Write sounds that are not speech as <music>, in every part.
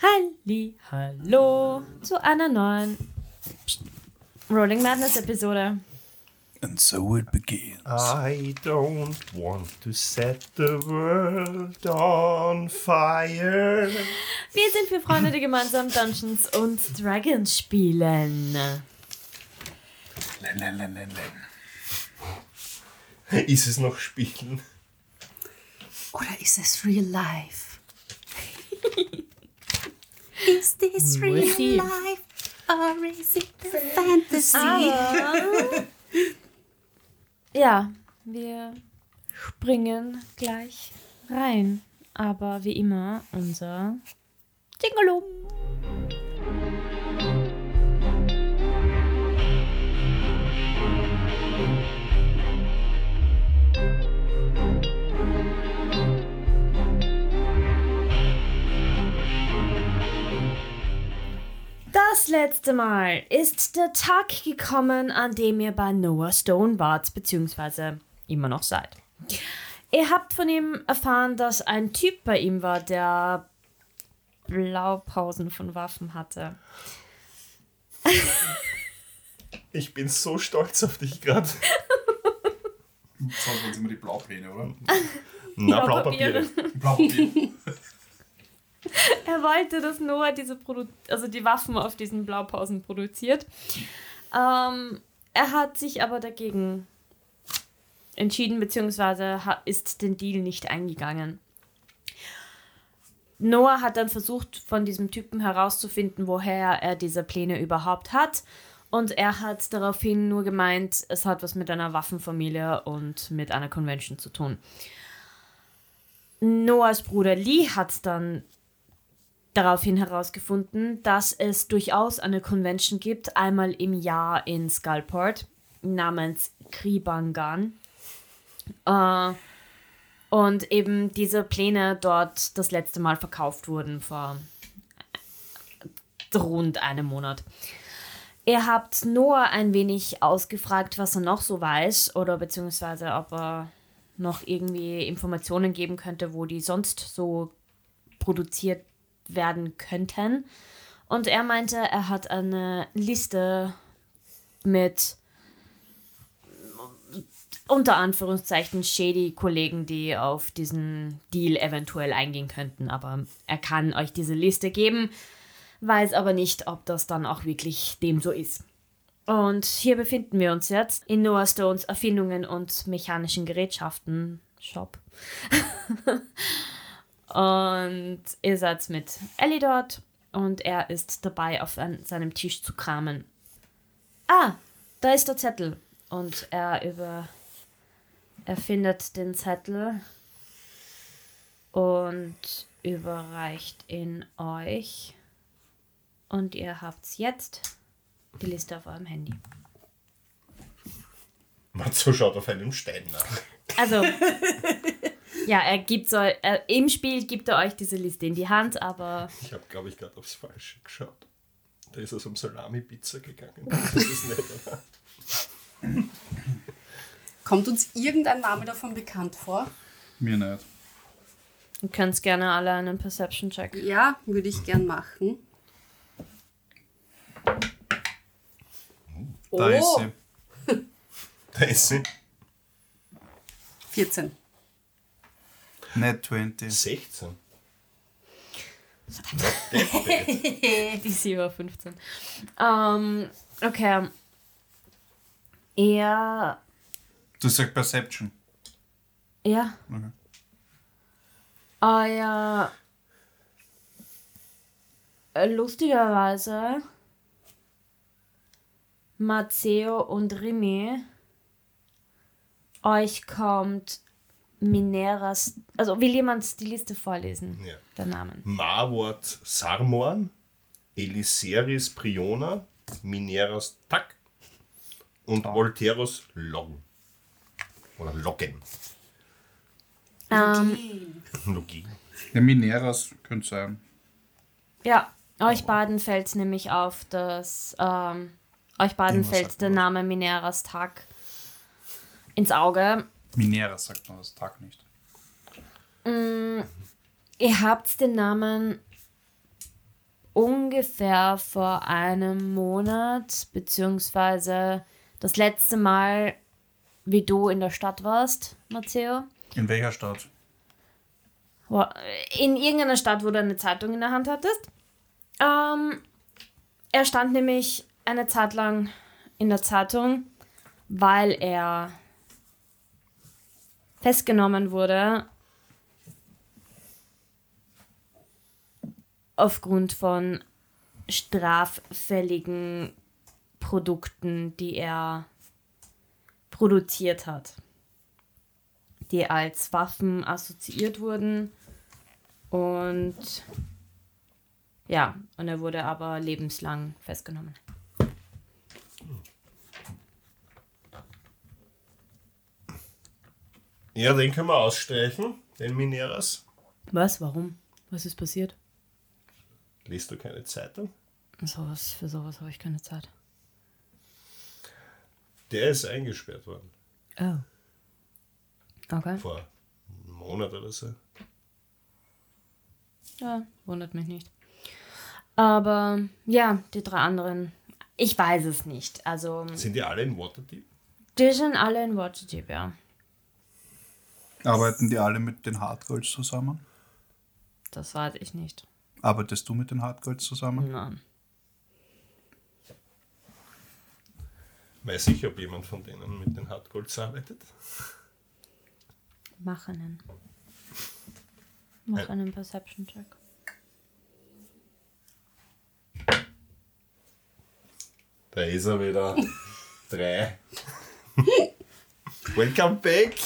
Halli, hallo zu einer neuen Psst. Rolling Madness Episode. And so it begins. I don't want to set the world on fire. Wir sind vier Freunde, die gemeinsam Dungeons und Dragons spielen. Len, len, len, len, len. Ist es noch Spielen? Oder ist es real life? Is this real life? Or is it a fantasy? Aber, <laughs> ja, wir springen gleich rein. Aber wie immer unser Jingalum. Das letzte Mal ist der Tag gekommen, an dem ihr bei Noah Stone wart, beziehungsweise immer noch seid. Ihr habt von ihm erfahren, dass ein Typ bei ihm war, der Blaupausen von Waffen hatte. <laughs> Ich bin so stolz auf dich gerade. Das waren jetzt immer die Blaupläne, oder? <laughs> Na, Blaupapiere. Blaupapiere. <laughs> <laughs> Er wollte, dass Noah diese Produ also die Waffen auf diesen Blaupausen produziert. Ähm, er hat sich aber dagegen entschieden, beziehungsweise ist den Deal nicht eingegangen. Noah hat dann versucht, von diesem Typen herauszufinden, woher er diese Pläne überhaupt hat. Und er hat daraufhin nur gemeint, es hat was mit einer Waffenfamilie und mit einer Convention zu tun. Noahs Bruder Lee hat dann daraufhin herausgefunden, dass es durchaus eine Convention gibt, einmal im Jahr in Skullport, namens Kribangan. Äh, und eben diese Pläne dort das letzte Mal verkauft wurden vor rund einem Monat. Ihr habt Noah ein wenig ausgefragt, was er noch so weiß oder beziehungsweise ob er noch irgendwie Informationen geben könnte, wo die sonst so produziert werden könnten. Und er meinte, er hat eine Liste mit unter Anführungszeichen shady Kollegen, die auf diesen Deal eventuell eingehen könnten. Aber er kann euch diese Liste geben, weiß aber nicht, ob das dann auch wirklich dem so ist. Und hier befinden wir uns jetzt in Noah Stones Erfindungen und mechanischen Gerätschaften Shop. <laughs> und ihr seid mit Ellie dort und er ist dabei, auf an seinem Tisch zu kramen. Ah, da ist der Zettel. Und er über. Er findet den Zettel und überreicht ihn euch. Und ihr habt jetzt die Liste auf eurem Handy. Matzo schaut auf einem Stein nach. Also, <laughs> ja, er gibt so, er, im Spiel gibt er euch diese Liste in die Hand, aber Ich habe, glaube ich, gerade aufs Falsche geschaut. Da ist es um Salami-Pizza gegangen. Das ist oder? Kommt uns irgendein Name davon bekannt vor? Mir nicht. ihr könnt gerne alle einen Perception-Check. Ja, würde ich gern machen. Da ist sie. Da ist sie. 14. Net 20. 16. <laughs> Die sie war 15. Ähm, okay. Er, Du sagst Perception. ja, Okay. euer, äh, lustigerweise, Matteo und Remy, euch kommt Mineras, also will jemand die Liste vorlesen? Ja. Der Namen. Marwort Sarmorn, Eliseris Priona, Mineras Tak und Volteros Loggen. Oder Loggen. Ähm, Logie. <laughs> Ja, Mineras könnte sein. Ja, euch beiden fällt nämlich auf, dass ähm, euch beiden fällt der. Name Mineras Tag ins Auge. Minera sagt man das Tag nicht. Ihr habt den Namen ungefähr vor einem Monat, beziehungsweise das letzte Mal, wie du in der Stadt warst, Matteo. In welcher Stadt? In irgendeiner Stadt, wo du eine Zeitung in der Hand hattest. Ähm, er stand nämlich eine Zeit lang in der Zeitung, weil er festgenommen wurde aufgrund von straffälligen Produkten, die er produziert hat, die als Waffen assoziiert wurden und ja, und er wurde aber lebenslang festgenommen. Ja, den können wir ausstreichen, den Mineras. Was? Warum? Was ist passiert? Liest du keine Zeitung? Sowas, für sowas habe ich keine Zeit. Der ist eingesperrt worden. Oh. Okay. Vor einem Monat oder so. Ja, wundert mich nicht. Aber ja, die drei anderen, ich weiß es nicht. Also, Sind die alle in Waterdeep? die sind alle in Waterdeep, ja. Arbeiten die alle mit den Hardgolds zusammen? Das weiß ich nicht. Arbeitest du mit den Hardgolds zusammen? Nein. Weiß ich, ob jemand von denen mit den Hardgolds arbeitet? Mach einen. Mach einen Perception-Check. Da ist er wieder. <laughs> Drei. <laughs> Welcome back!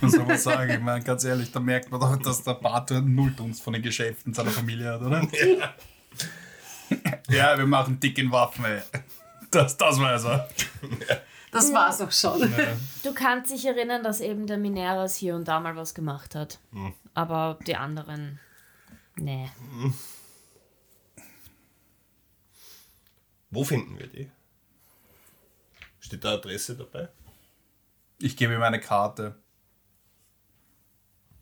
Was soll man sagen? Ich meine, ganz ehrlich, da merkt man doch, dass der Pater null Dunst von den Geschäften seiner Familie hat, oder? Ja. ja, wir machen dick in Waffen, ey. Das, das weiß er. Das war's auch schon. Du kannst dich erinnern, dass eben der Mineras hier und da mal was gemacht hat. Aber die anderen, nee. Wo finden wir die? Steht da Adresse dabei? Ich gebe ihm eine Karte.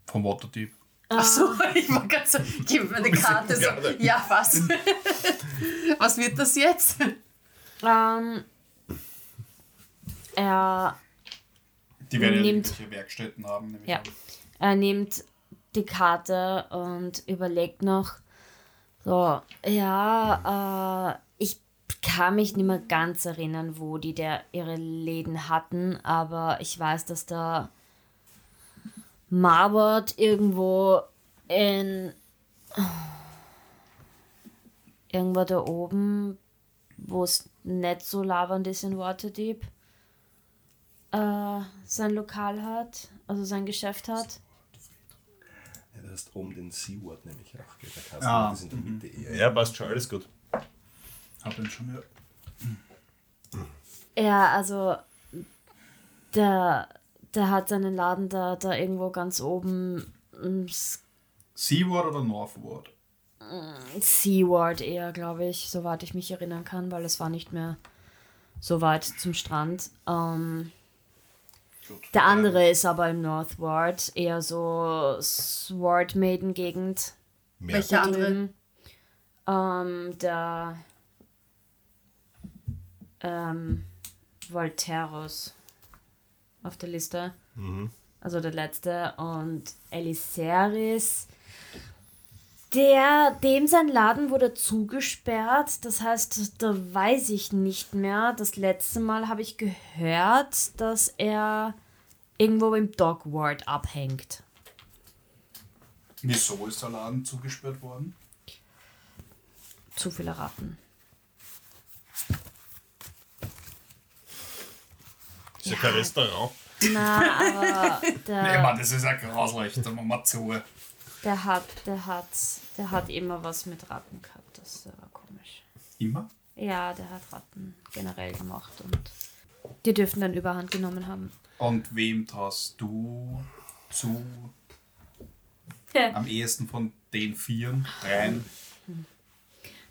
Vom Waterdeep. Achso, <laughs> ich war ganz so, gib mir eine <laughs> Karte. So, ja, was? <laughs> was wird das jetzt? Ähm, er, Die werden ja Nimmt- irgendwelche Werkstätten haben. nehme ich ja, er nimmt die Karte und überlegt noch, so, ja, äh, kann mich nicht mehr ganz erinnern, wo die der ihre Läden hatten, aber ich weiß, dass da Marbot irgendwo in irgendwo da oben, wo es nicht so labernd ist in Waterdeep, äh, sein Lokal hat, also sein Geschäft hat. Ja, das ist um den Seaward nämlich auch. Kasten, Ah, das ist in der Mitte eher. Ja, passt schon, alles gut. Hab ihn schon, ja. Ja, also der, der hat seinen Laden da, da irgendwo ganz oben Seaward oder Northward? Seaward eher, glaube ich, soweit ich mich erinnern kann, weil es war nicht mehr so weit zum Strand. Ähm, Gut. der andere ist aber im Northward, eher so Sword Maiden Gegend. Welcher andere? Ähm, der ähm, Volteros auf der Liste. Also der letzte. Und Eliseris. Der, dem sein Laden wurde zugesperrt. Das heißt, da weiß ich nicht mehr. Das letzte Mal habe ich gehört, dass er irgendwo im Dogward abhängt. Wieso ist der Laden zugesperrt worden? Zu viele Ratten. Ist ja kein Restaurant. Na, aber <laughs> der, Nee, Mann, das ist ja grauslich. Da machen wir zu. der hat, der hat, der hat immer was mit Ratten gehabt. Das war komisch. Immer? Ja, der hat Ratten generell gemacht und die dürften dann Überhand genommen haben. Und wem traust du zu am ehesten von den Vieren? Dreien?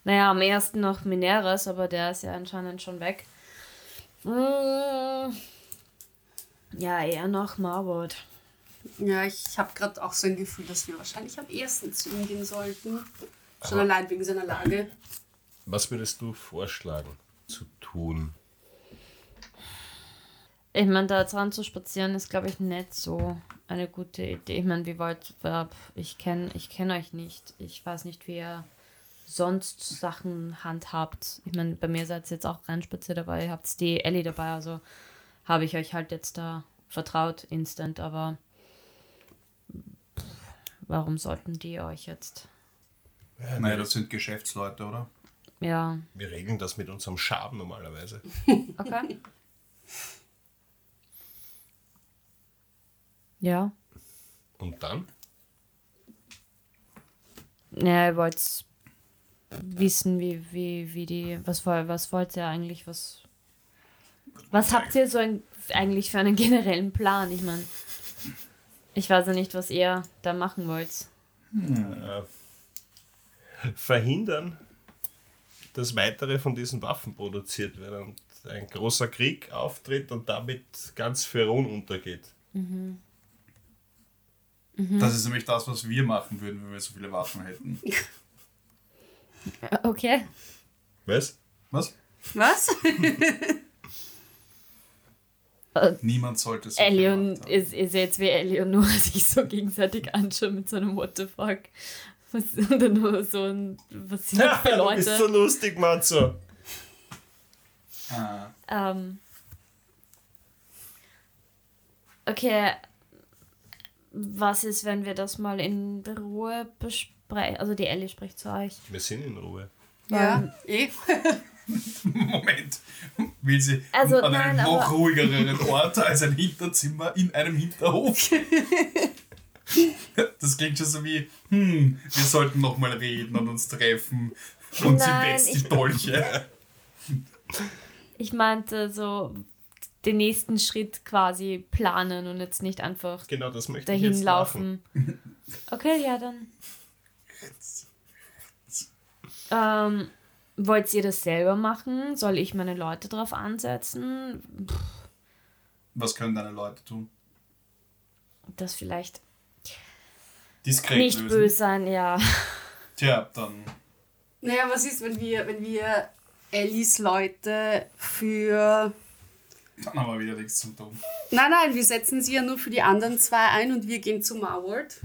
Naja, am ersten noch Mineres, aber der ist ja anscheinend schon weg. Mm, Ja, eher noch Marwood. Ja, ich habe gerade auch so ein Gefühl, dass wir wahrscheinlich am ersten zu ihm gehen sollten. Schon allein wegen seiner Lage. Was würdest du vorschlagen zu tun? Ich meine, da dran zu spazieren ist, glaube ich, nicht so eine gute Idee. Ich meine, wie wollt ihr, ich kenne ich kenn euch nicht. Ich weiß nicht, wie ihr sonst Sachen handhabt. Ich meine, bei mir seid ihr jetzt auch reinspaziert, aber ihr habt die Ellie dabei, also habe ich euch halt jetzt da vertraut, instant, aber warum sollten die euch jetzt? Naja, das sind Geschäftsleute, oder? Ja, Wir regeln das mit unserem Schaden normalerweise. <laughs> okay. Ja. Und dann? Ja, ihr wollt wissen, wie, wie, wie die. Was, was wollt ihr eigentlich? Was, was habt ihr so ein, eigentlich für einen <laughs> generellen Plan? Ich meine, ich weiß ja nicht, was ihr da machen wollt. Äh, verhindern, dass weitere von diesen Waffen produziert werden und ein großer Krieg auftritt und damit ganz Ferun untergeht. Das ist nämlich das, was wir machen würden, wenn wir so viele Waffen hätten. <laughs> Okay. Was? Was? Was? <laughs> Niemand sollte so haben. ihr, ihr seht, wie Ellie und <laughs> Noah sich so gegenseitig anschauen mit so einem What the fuck. Was, und dann nur so ein, was sind das für <laughs> du bist so Leute? lustig, Matzo. Ah, Ähm, okay, was ist, wenn wir das mal in Ruhe besprechen? Also die Ellie spricht zu euch. Wir sind in Ruhe. ja, eh. <laughs> <laughs> Moment. Will sie Also, an einem nein, noch aber- ruhigeren Ort als ein Hinterzimmer in einem Hinterhof? <laughs> Das klingt schon so wie, hm, wir sollten noch mal reden und uns treffen. Und sie Nein, wetzt die ich- Dolche. Ich meinte so den nächsten Schritt quasi planen und jetzt nicht einfach Genau, das möchte ich dahin jetzt machen. laufen. Okay, ja, dann. Ähm, wollt ihr das selber machen? Soll ich meine Leute drauf ansetzen? Was können deine Leute tun? Das vielleicht Diskret nicht lösen. böse sein, ja. Tja, dann Naja, was ist, wenn wir, wenn wir Ellis Leute für. Dann haben wir wieder nichts zum tun. Nein, nein, wir setzen sie ja nur für die anderen zwei ein und wir gehen zu Marward.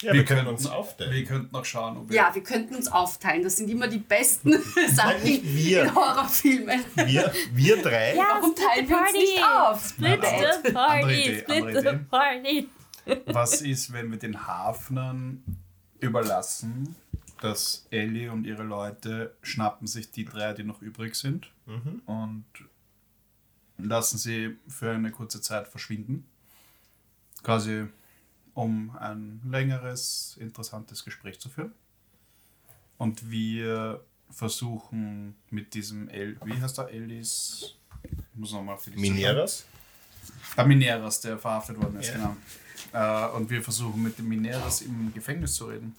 Ja, wir, können uns aufteilen. Wir könnten noch schauen, ob wir. Ja, wir könnten uns aufteilen. Das sind immer die besten <laughs> Sachen nicht wir. in Horrorfilmen. Wir, wir drei. Warum teilen wir uns nicht auf? Split Nein, the party, Idee, split the party. Was ist, wenn wir den Hafnern überlassen, dass Ellie und ihre Leute schnappen sich die drei, die noch übrig sind und lassen sie für eine kurze Zeit verschwinden. Quasi um ein längeres, interessantes Gespräch zu führen. Und wir versuchen mit diesem El, wie heißt er, Ellis, ich muss nochmal für die Mineras. der Mineras, der verhaftet worden ist, Ja. genau. Äh, und wir versuchen mit dem Mineras im Gefängnis zu reden.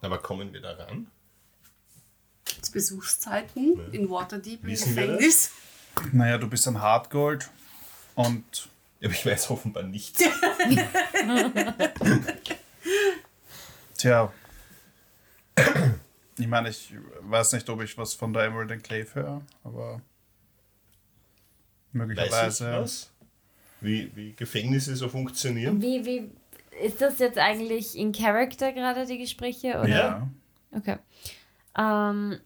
Aber kommen wir da ran? Zu Besuchszeiten in Waterdeep im Wissen wir Gefängnis. Naja, du bist ein Hardgold und Ja, aber ich weiß offenbar nicht. <laughs> tja. Ich meine, ich weiß nicht, ob ich was von der Emerald Enclave höre, aber Weiß ich möglicherweise. was? Wie, wie Gefängnisse so funktionieren? Wie, wie, ist das jetzt eigentlich in Character gerade die Gespräche? Oder? Ja. Okay. Ähm,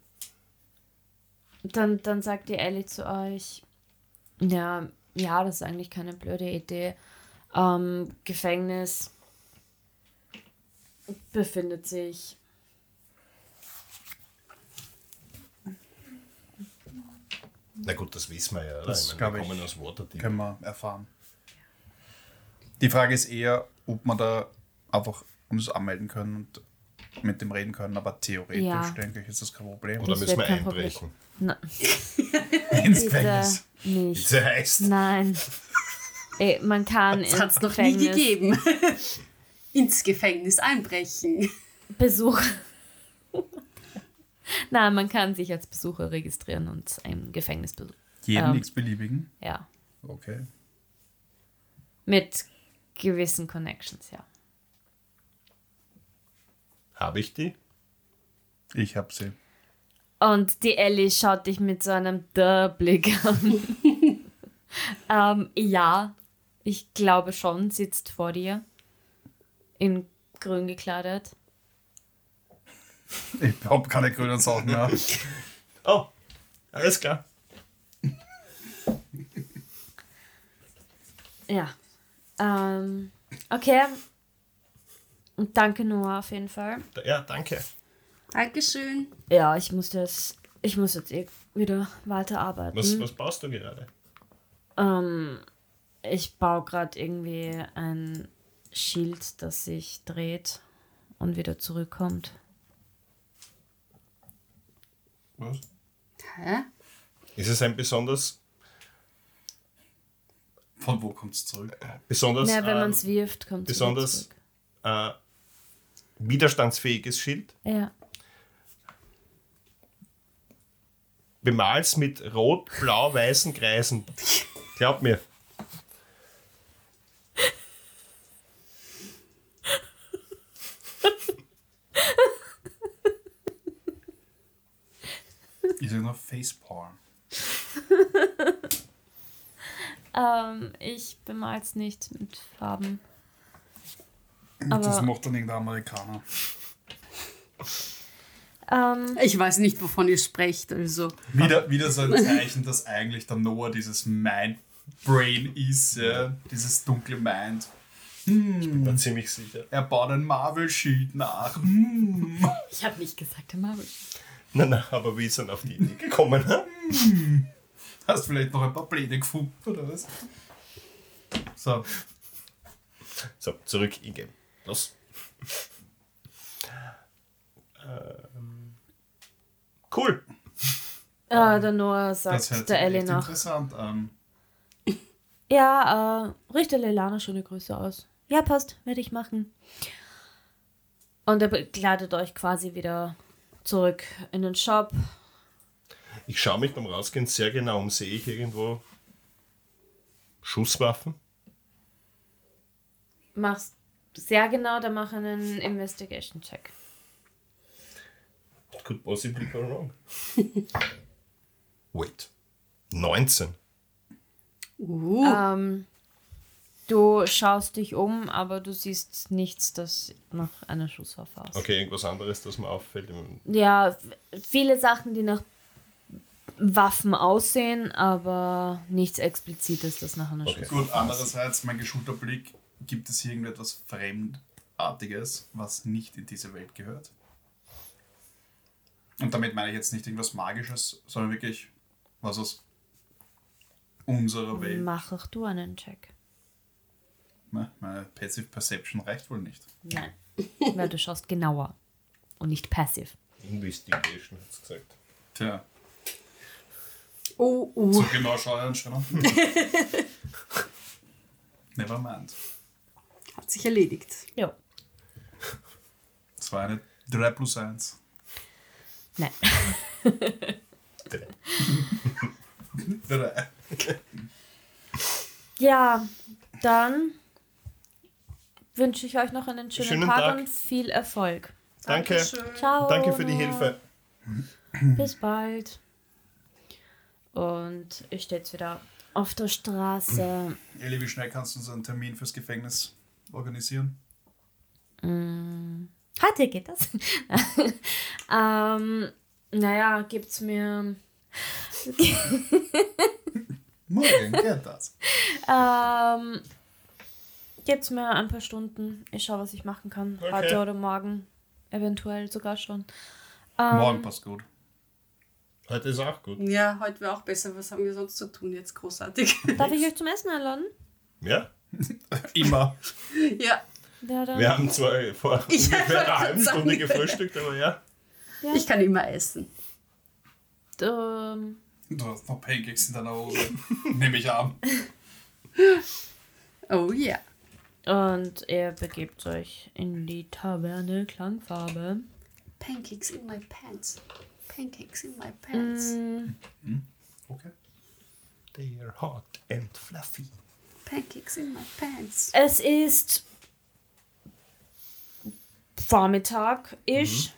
dann, dann sagt die Ellie zu euch, ja, ja, das ist eigentlich keine blöde Idee. Ähm, Gefängnis befindet sich Na gut, das wissen wir ja, oder? Das ich meine, wir ich. kommen aus Waterdeep. Können wir erfahren. Die Frage ist eher, ob man da einfach uns anmelden können und mit dem reden können, aber theoretisch Ja. denke ich, ist das kein Problem. Oder Das müssen wir einbrechen? <laughs> Ins Gefängnis. nicht. Das heißt, Nein. Ey, man kann Das ins hat es noch nie Gefängnis gegeben. <laughs> Ins Gefängnis einbrechen. Besuch. <laughs> Nein, man kann sich als Besucher registrieren und ein Gefängnis besuchen. Jeden Ähm. x-beliebigen. Ja. Okay. Mit gewissen Connections, ja. Habe ich die? Ich hab sie. Und die Ellie schaut dich mit so einem Duh-Blick an. <laughs> ähm, ja, ich glaube schon, sitzt vor dir. In grün gekleidet. Ich hab keine grünen Sachen mehr. <laughs> Oh, alles klar. Ja. Ähm, okay. Und danke Noah auf jeden Fall. Ja, danke. Dankeschön. Ja, ich muss das. Ich muss jetzt eh wieder weiterarbeiten. Was, was baust du gerade? Ähm, ich baue gerade irgendwie ein Schild, das sich dreht und wieder zurückkommt. Was? Hä? Ist es ein besonders, Von wo kommt's zurück? besonders, ja, wenn ähm, man es wirft, kommt es besonders zurück. Äh, widerstandsfähiges Schild? Ja. Bemalst mit rot-blau-weißen Kreisen. Glaub mir. Ich sag noch Faceporn. Ähm, ich bemal's nicht mit Farben. Das Aber macht dann irgendein Amerikaner. ähm, Ich weiß nicht, wovon ihr sprecht, also. Wieder, wieder so ein Zeichen, dass eigentlich der Noah dieses Mind-Brain ist, ja? dieses dunkle Mind. Bin ziemlich sicher. Er baut ein Marvel-Sheet nach. ich habe nicht gesagt, Marvel. Nein, nein, aber wie ist dann auf die Idee gekommen? hä? Hast vielleicht noch ein paar Pläne gefunden, oder was? So, So, zurück in-game. Los. ähm, cool. Äh, der Noah das sagt hört sich der Ellie nach. interessant an. Ja, äh, richte Leilana schöne Grüße aus. Ja, passt, werde ich machen. Und er begleitet euch quasi wieder zurück in den Shop. Ich schaue mich beim Rausgehen sehr genau um. Sehe ich irgendwo Schusswaffen? Machst sehr genau, dann mach einen Investigation-Check. It could possibly go wrong. <laughs> Wait. 19. Uh, Ähm, du schaust dich um, aber du siehst nichts, das nach einer Schusswaffe aussieht. Okay, irgendwas anderes, das mir auffällt. Ja, viele Sachen, die nach Waffen aussehen, aber nichts Explizites, das nach einer Okay. Schusswaffe Gut, andererseits, mein geschulter Blick, gibt es hier irgendetwas Fremdartiges, was nicht in diese Welt gehört? Und damit meine ich jetzt nicht irgendwas Magisches, sondern wirklich was aus unserer Welt. Mach auch du einen Check. Ne? Meine Passive Perception reicht wohl nicht. Nein. Weil du schaust genauer und nicht passiv. Investigation, hat es gesagt. Tja, oh, uh. so genau schaue ich anscheinend. Never mind. Sich erledigt. Ja. Das war eine 3 plus 1. Nein. <laughs> Drei. Ja, dann wünsche ich euch noch einen schönen, Schönen Tag, Tag. und viel Erfolg. Danke. Dankeschön. Ciao. Danke für die. Hilfe. <clears throat> Bis bald. Und ich stehe jetzt wieder auf der Straße. Eli, wie schnell kannst du uns einen Termin fürs Gefängnis organisieren? Heute geht das. <laughs> ähm, naja, gibt's mir. <laughs> Morgen geht das. Ähm, gibt's mir ein paar Stunden. Ich schaue, was ich machen kann. Okay. Heute oder morgen. Eventuell sogar schon. Ähm, Morgen passt gut. Heute ist auch gut. Ja, heute wäre auch besser. Was haben wir sonst zu tun jetzt? Großartig. Darf ich <laughs> euch zum Essen einladen? Ja? <laughs> Immer. ja, Ja, dann. Wir haben zwar vor <laughs> Ich ungefähr einer halben sagen. Stunde gefrühstückt, aber ja. ja, ich kann immer essen. ähm, Du hast noch Pancakes in deiner Hose. <laughs> Nehme ich an. Oh ja. und ihr begebt euch in die Taverne Klangfarbe. Pancakes in my pants. Pancakes in my pants. Mm, Okay. They are hot and fluffy. Pancakes in my pants. Es ist Vormittag ist.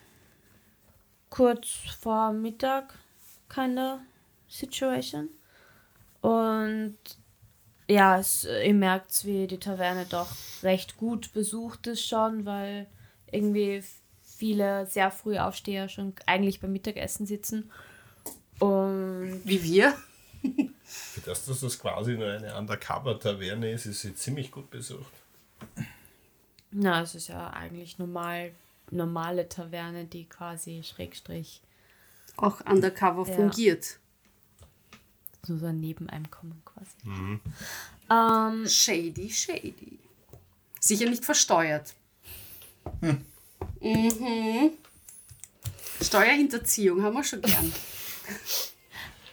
Kurz vor Mittag, keine Situation. Und ja, es, ihr merkt, wie die Taverne doch recht gut besucht ist schon, weil irgendwie viele sehr früh Aufsteher schon eigentlich beim Mittagessen sitzen. Und Wie wir. <laughs> Für das, dass das quasi nur eine Undercover-Taverne ist, ist sie ziemlich gut besucht. na, es ist ja eigentlich normal, normale Taverne, die quasi Schrägstrich Auch undercover Ja. fungiert. so so ein Nebeneinkommen quasi. Ähm, Shady, shady. Sicher nicht versteuert. Mhm. Steuerhinterziehung haben wir schon gern.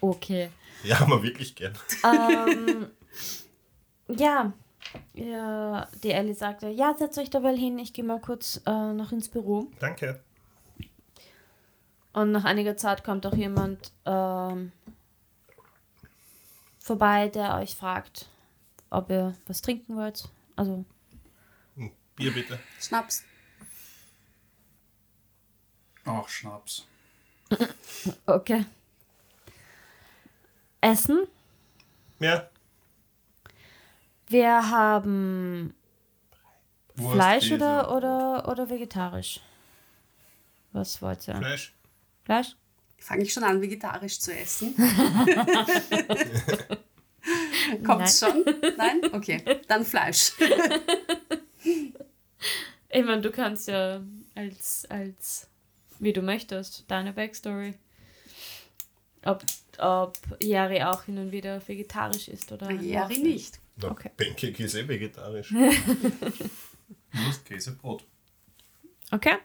okay. <laughs> Ja, haben wir wirklich gern. Ja, ja, die Ellie sagte, ja, setzt euch dabei hin, ich gehe mal kurz äh, noch ins Büro. Danke. Und nach einiger Zeit kommt auch jemand ähm, vorbei, der euch fragt, ob ihr was trinken wollt. Also, Ein Bier bitte. Schnaps. Ach, Schnaps. <laughs> okay. Essen. Ja, Wir haben Wurst, Fleisch Käse. oder, oder, oder vegetarisch. Was wollt ihr? Fleisch. Fleisch? Fange ich schon an, vegetarisch zu essen? <laughs> Kommt's schon? Nein? Okay, dann Fleisch. <laughs> Ich meine, du kannst ja als, als, wie du möchtest, deine Backstory. Ob, ob Yari auch hin und wieder vegetarisch ist oder. Jari nicht. Na, Okay. Pancake ist eh vegetarisch. <laughs> Wurst, Käse, Brot. Okay.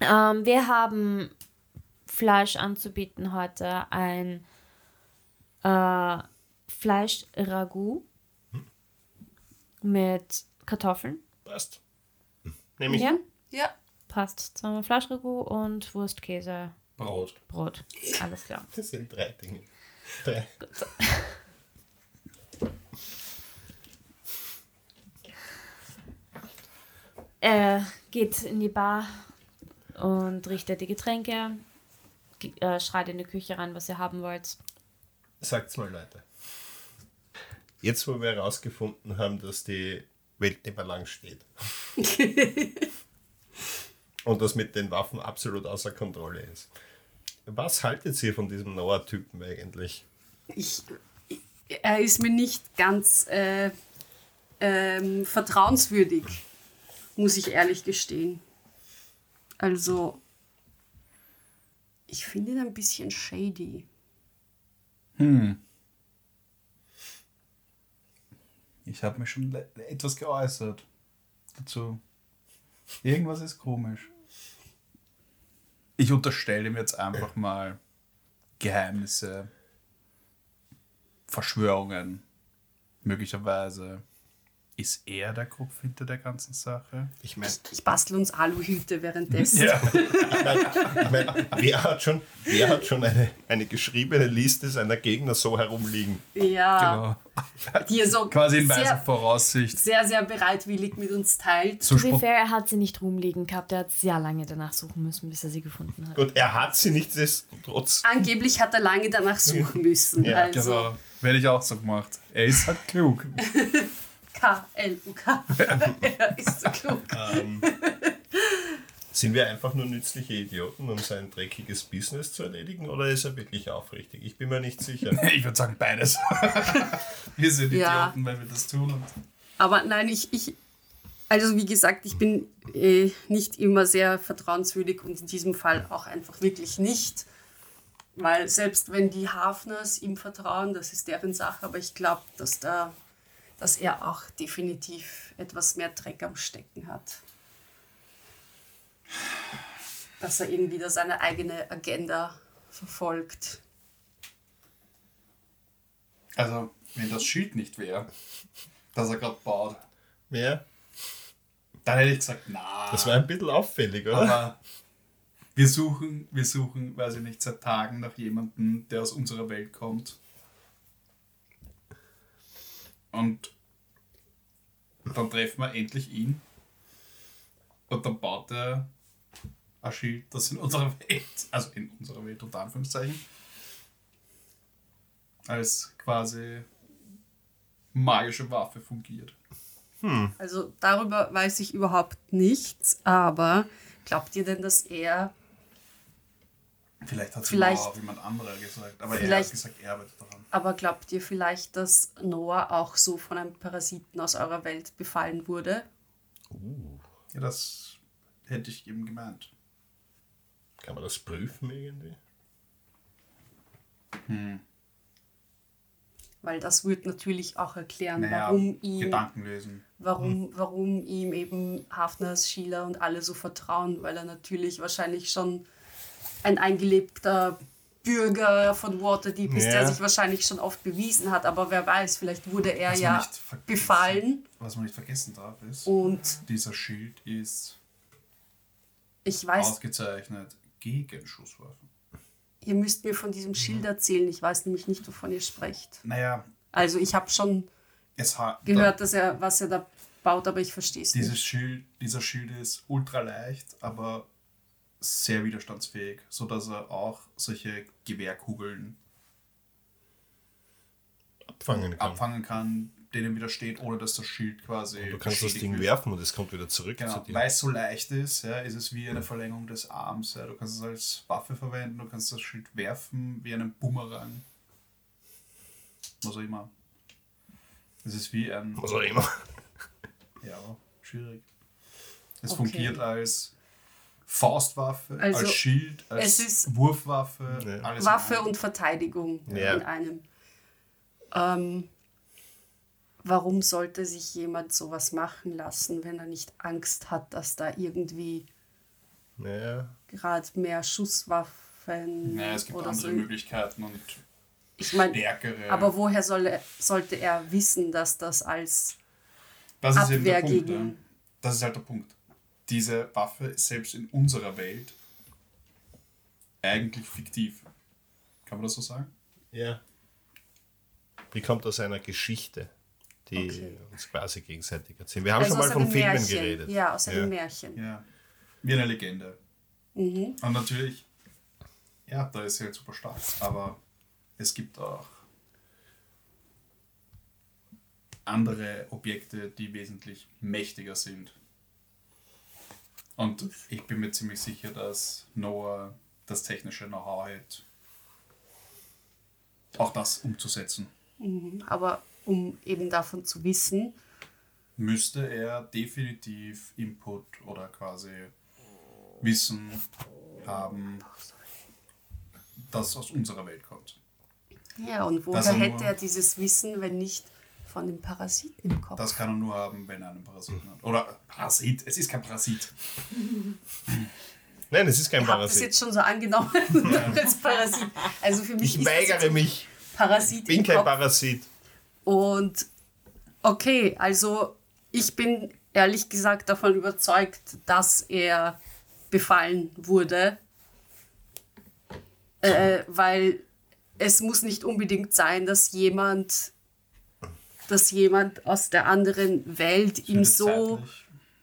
Ähm, wir haben Fleisch anzubieten heute. Ein äh, Fleisch-Ragout mit Kartoffeln. Passt. Nehme ich. Ja, Ja, passt. Zweimal Fleischragout und Wurst, Käse, Brot. Brot. Alles klar. Das sind drei Dinge. Drei. <laughs> Er geht in die Bar und richtet die Getränke, ge- äh, schreit in die Küche rein, was ihr haben wollt. Sagt's mal, Leute. Jetzt, wo wir herausgefunden haben, dass die Welt nicht mehr lang steht. <laughs> und das mit den Waffen absolut außer Kontrolle ist. Was haltet ihr von diesem Noah-Typen eigentlich? ich, er ist mir nicht ganz äh, ähm, vertrauenswürdig, muss ich ehrlich gestehen. Also, ich finde ihn ein bisschen shady. Ich habe mich schon etwas geäußert dazu. Irgendwas ist komisch. Ich unterstelle ihm jetzt einfach mal Geheimnisse, Verschwörungen. Möglicherweise ist er der Kopf hinter der ganzen Sache. Ich meine, Ich bastel uns Aluhüte währenddessen. Ja. <laughs> ich mein, wer hat schon, wer hat schon eine, eine geschriebene Liste seiner Gegner so herumliegen? Ja, Genau. die er so Quasi in weiser sehr, Voraussicht. sehr, sehr bereitwillig mit uns teilt. So To be fair, er hat sie nicht rumliegen gehabt. Er hat sehr lange danach suchen müssen, bis er sie gefunden hat. Gut, er hat sie nichtsdestotrotz. Angeblich hat er lange danach suchen müssen. Ja, also Genau. Werde ich auch so gemacht. Er ist halt klug. <laughs> K-L-U-K. er ist so klug. Ähm, sind wir einfach nur nützliche Idioten, um sein dreckiges Business zu erledigen, oder ist er wirklich aufrichtig? Ich bin mir nicht sicher. <laughs> Ich würde sagen beides. <laughs> wir sind Ja. Idioten, weil wir das tun. Und Aber nein, ich, ich also wie gesagt, ich bin äh, nicht immer sehr vertrauenswürdig und in diesem Fall auch einfach wirklich nicht. Weil selbst wenn die Hafners ihm vertrauen, das ist deren Sache, aber ich glaube, dass, da, dass er auch definitiv etwas mehr Dreck am Stecken hat. Dass er irgendwie da seine eigene Agenda verfolgt. Also, wenn das Schild nicht wäre, das er gerade baut, Wer? dann hätte ich gesagt, na. Das war ein bisschen auffällig, oder? aber wir suchen, wir suchen, weiß ich nicht, seit Tagen nach jemandem, der aus unserer Welt kommt. Und dann treffen wir endlich ihn. Und dann baut er ein Schild, das in unserer Welt, also in unserer Welt unter Anführungszeichen, als quasi magische Waffe fungiert. Also darüber weiß ich überhaupt nichts, aber glaubt ihr denn, dass er Vielleicht hat es auch jemand anderer gesagt, aber er hat gesagt, er arbeitet daran. aber glaubt ihr vielleicht, dass Noah auch so von einem Parasiten aus eurer Welt befallen wurde? Ja, das hätte ich eben gemeint. Kann man das prüfen irgendwie? Weil das würde natürlich auch erklären, Naja, warum ihm Gedanken lesen. warum, warum ihm eben Hafners, Schieler und alle so vertrauen, weil er natürlich wahrscheinlich schon ein eingelebter Bürger von Waterdeep ist, Ja. der sich wahrscheinlich schon oft bewiesen hat, aber wer weiß, vielleicht wurde er ja befallen Was man nicht vergessen darf, ist, und dieser Schild ist ich weiß, ausgezeichnet gegen Schusswaffen. ihr müsst mir von diesem Schild erzählen, ich weiß nämlich nicht, wovon ihr sprecht. Naja, Also ich habe schon gehört, dass er, was er da baut, aber ich verstehe es Dieses nicht. Schild, dieser Schild ist ultra leicht, aber sehr widerstandsfähig, sodass er auch solche Gewehrkugeln Abfangen kann. abfangen kann, denen widersteht, ohne dass das Schild quasi. Du kannst das Ding wird. werfen und es kommt wieder zurück Genau, zu weil es so leicht ist, ja, ist es wie eine Verlängerung des Arms. Ja. Du kannst es als Waffe verwenden, du kannst das Schild werfen wie einen Bumerang. Was auch immer. Es ist wie ein. Was auch immer. <laughs> Ja, schwierig. Es Okay. fungiert als Faustwaffe, Also, als Schild, als es ist Wurfwaffe, Ja. alles Waffe und Verteidigung Ja. in einem. Ähm, warum sollte sich jemand sowas machen lassen, wenn er nicht Angst hat, dass da irgendwie Ja, gerade mehr Schusswaffen Naja, es gibt oder andere so. Möglichkeiten und Ich meine, stärkere. aber woher soll er, sollte er wissen, dass das als das ist eben der Abwehr Punkt. gegen- ja. Das ist halt der Punkt. Diese Waffe ist selbst in unserer Welt eigentlich fiktiv. Kann man das so sagen? ja. Die kommt aus einer Geschichte, die Okay. uns quasi gegenseitig erzählen. Wir haben also schon mal von Filmen Märchen. geredet. Ja, aus einem Ja. Märchen. Ja. Wie eine Legende. Mhm. Und natürlich, ja, da ist sie halt super stark. Aber es gibt auch andere Objekte, die wesentlich mächtiger sind. Und ich bin mir ziemlich sicher, dass Noah das technische Know-how hat, auch das umzusetzen. Aber um eben davon zu wissen, Müsste er definitiv Input oder quasi Wissen haben, das aus unserer Welt kommt. ja, und woher er hätte er dieses Wissen, wenn nicht von dem Parasiten im Kopf? Das kann er nur haben, wenn er einen Parasiten hat. Oder Parasit, es ist kein Parasit. Nein, es ist kein Ich habe das Parasit. jetzt schon so angenommen <laughs> als Parasit. Also für mich Ich weigere mich. Parasit Ich bin im kein Kopf. Parasit. Und okay, also ich bin ehrlich gesagt davon überzeugt, dass er befallen wurde, äh, weil es muss nicht unbedingt sein, dass jemand, dass jemand aus der anderen Welt ihm Würde so,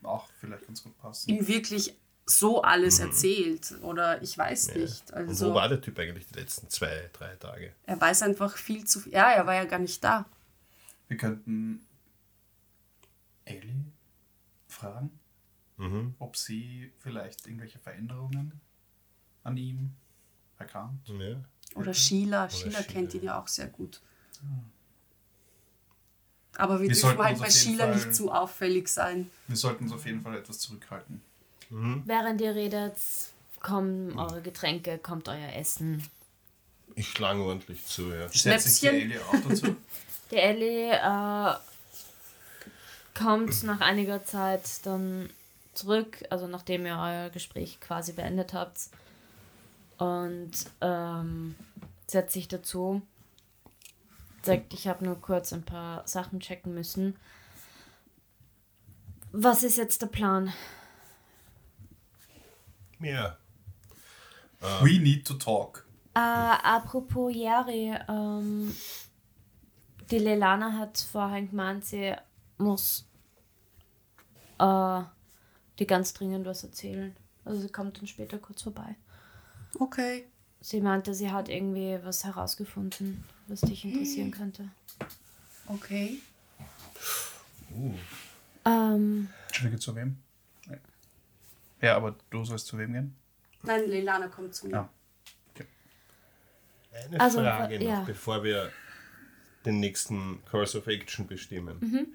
Auch vielleicht ganz gut passen. ihm wirklich so alles erzählt oder ich weiß nicht. Mhm. Und wo Also war der Typ eigentlich die letzten zwei, drei Tage? er weiß einfach viel zu viel. Ja, er war ja gar nicht da. Wir könnten Ellie fragen, Mhm. ob sie vielleicht irgendwelche Veränderungen an ihm erkannt. Ja. Oder Sheila. Sheila Sheila, kennt ihn ja. ja auch sehr gut. Aber wir, Wir dürfen sollten halt bei Sheila nicht zu auffällig sein. Wir sollten uns auf jeden Fall etwas zurückhalten. Während ihr redet, kommen eure Getränke, kommt euer Essen. Ich schlage ordentlich zu, ja. Sich die. Ellie auch dazu? <laughs> Der Ellie äh, kommt nach einiger Zeit dann zurück, also nachdem ihr euer Gespräch quasi beendet habt und ähm, setzt sich dazu, sagt, ich habe nur kurz ein paar Sachen checken müssen. Was ist jetzt der Plan? Ja. We need to talk. Äh, apropos Yari, ähm, die Lelana hat vorhin gemeint, sie muss äh, die ganz dringend was erzählen. Also sie kommt dann später kurz vorbei. Okay. Sie meinte, sie hat irgendwie was herausgefunden, was dich interessieren könnte. Okay. Ähm, Entschuldige, zu wem? Ja, aber du sollst zu wem gehen? Nein, Leilana kommt zu mir. Ja. Eine Also, Frage noch, ja. bevor wir den nächsten Course of Action bestimmen. Mhm.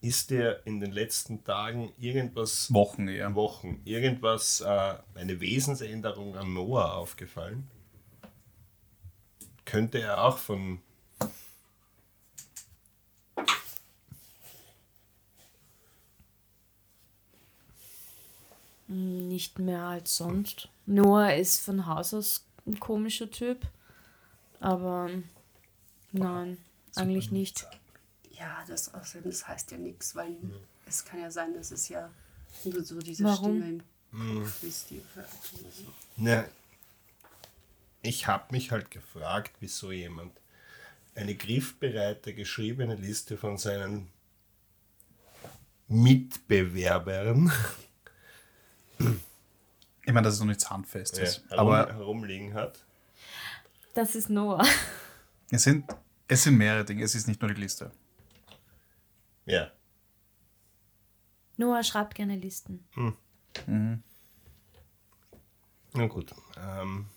Ist dir in den letzten Tagen irgendwas, Wochen eher. Wochen, irgendwas, äh, eine Wesensänderung an Noah aufgefallen? Könnte er auch von nicht mehr als sonst. Noah ist von Haus aus ein komischer Typ. Aber nein, eigentlich nicht. Ja, das, außerdem, das heißt ja nichts, weil es kann ja sein, dass es ja nur so diese Warum? Stimme im Kopf ist, die oder so. Na, ich habe mich halt gefragt, wieso jemand eine griffbereite geschriebene Liste von seinen Mitbewerbern <clears throat> Ich meine, dass es noch nichts Handfestes. ja, herum, aber herumliegen hat. Das ist Noah. <laughs> es sind, es sind mehrere Dinge. Es ist nicht nur die Liste. Ja. Noah schreibt gerne Listen. Na gut. Ähm,